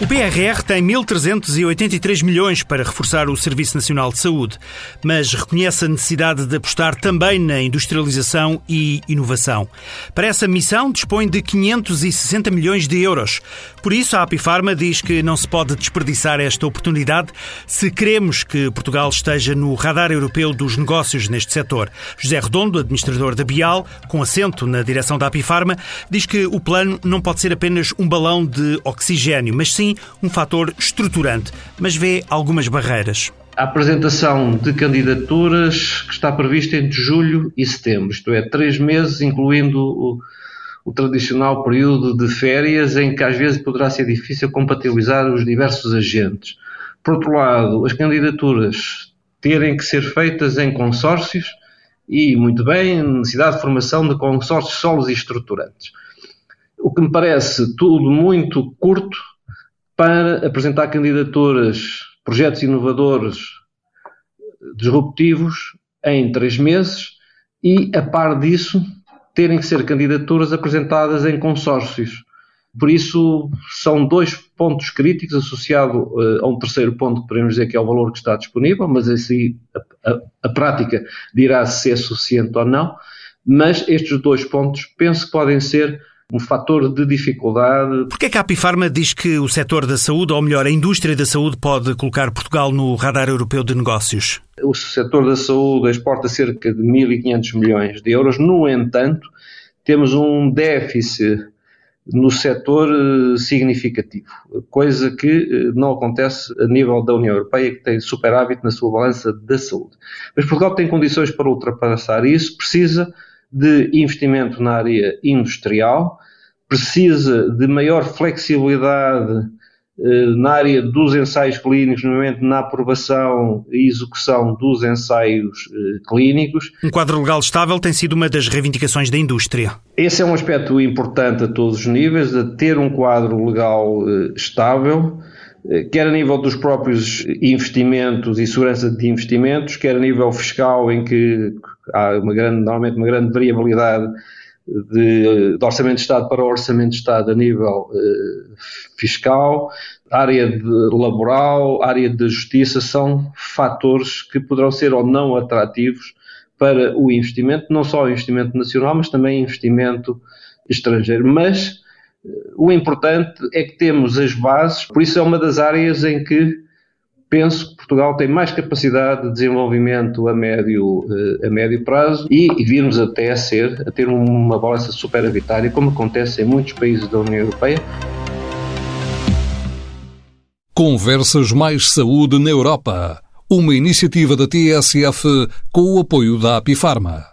O PRR tem 1.383 milhões para reforçar o Serviço Nacional de Saúde, mas reconhece a necessidade de apostar também na industrialização e inovação. Para essa missão, dispõe de 560 milhões de euros. Por isso, a Apifarma diz que não se pode desperdiçar esta oportunidade se queremos que Portugal esteja no radar europeu dos negócios neste setor. José Redondo, administrador da Bial, com assento na direção da Apifarma, diz que o plano não pode ser apenas um balão de oxigênio, mas sim um fator estruturante, mas vê algumas barreiras. A apresentação de candidaturas que está prevista entre julho e setembro, isto é, três meses, incluindo o, o tradicional período de férias, em que às vezes poderá ser difícil compatibilizar os diversos agentes. Por outro lado, as candidaturas terem que ser feitas em consórcios e, muito bem, necessidade de formação de consórcios solos e estruturantes. O que me parece tudo muito curto para apresentar candidaturas, projetos inovadores, disruptivos, em três meses e, a par disso, terem que ser candidaturas apresentadas em consórcios. Por isso, são dois pontos críticos associados uh, a um terceiro ponto que podemos dizer que é o valor que está disponível, mas assim a, a, a prática dirá se é suficiente ou não. Mas estes dois pontos penso que podem ser um fator de dificuldade. Por que é que a Apifarma diz que o setor da saúde, ou melhor, a indústria da saúde, pode colocar Portugal no radar europeu de negócios? O setor da saúde exporta cerca de 1.500 milhões de euros. No entanto, temos um déficit no setor eh, significativo, coisa que eh, não acontece a nível da União Europeia, que tem superávit na sua balança da saúde. Mas Portugal tem condições para ultrapassar isso, precisa de investimento na área industrial, precisa de maior flexibilidade eh, na área dos ensaios clínicos, nomeadamente na aprovação e execução dos ensaios eh, clínicos. Um quadro legal estável tem sido uma das reivindicações da indústria. Esse é um aspecto importante a todos os níveis, de ter um quadro legal eh, estável, quer a nível dos próprios investimentos e segurança de investimentos, quer a nível fiscal, em que há uma grande, normalmente uma grande variabilidade de, de, orçamento de Estado para orçamento de Estado a nível eh, fiscal, área de laboral, área de justiça, são fatores que poderão ser ou não atrativos para o investimento, não só o investimento nacional, mas também investimento estrangeiro. Mas eh, o importante é que temos as bases, por isso é uma das áreas em que penso que Portugal tem mais capacidade de desenvolvimento a médio, eh, a médio prazo e virmos até a ser, a ter uma balança superavitária, como acontece em muitos países da União Europeia. Conversas Mais Saúde na Europa. Uma iniciativa da TSF com o apoio da Apifarma.